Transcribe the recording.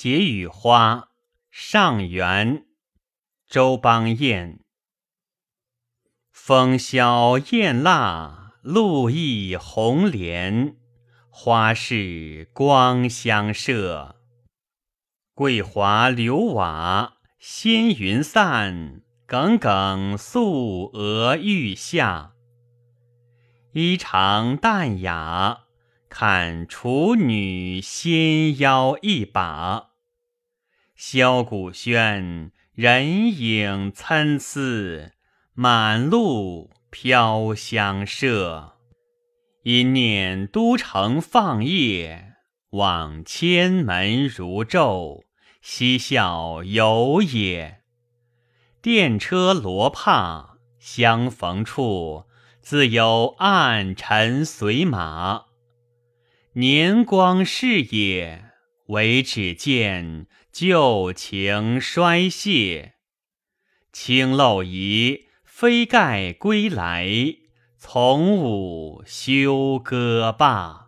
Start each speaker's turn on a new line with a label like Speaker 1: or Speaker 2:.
Speaker 1: 解语花上元，周邦彦。风萧燕腊，露意红莲，花市光相射。桂华流瓦，仙云散，耿耿素娥欲下。衣裳淡雅，看处女纤腰一把。箫鼓喧，人影参差，满路飘香麝。因念都城放夜，望千门如昼，嬉笑游也。电车罗帕，相逢处自有暗尘随马。年光逝也。唯只见旧情衰谢，青漏仪飞盖归来，从舞休歌罢。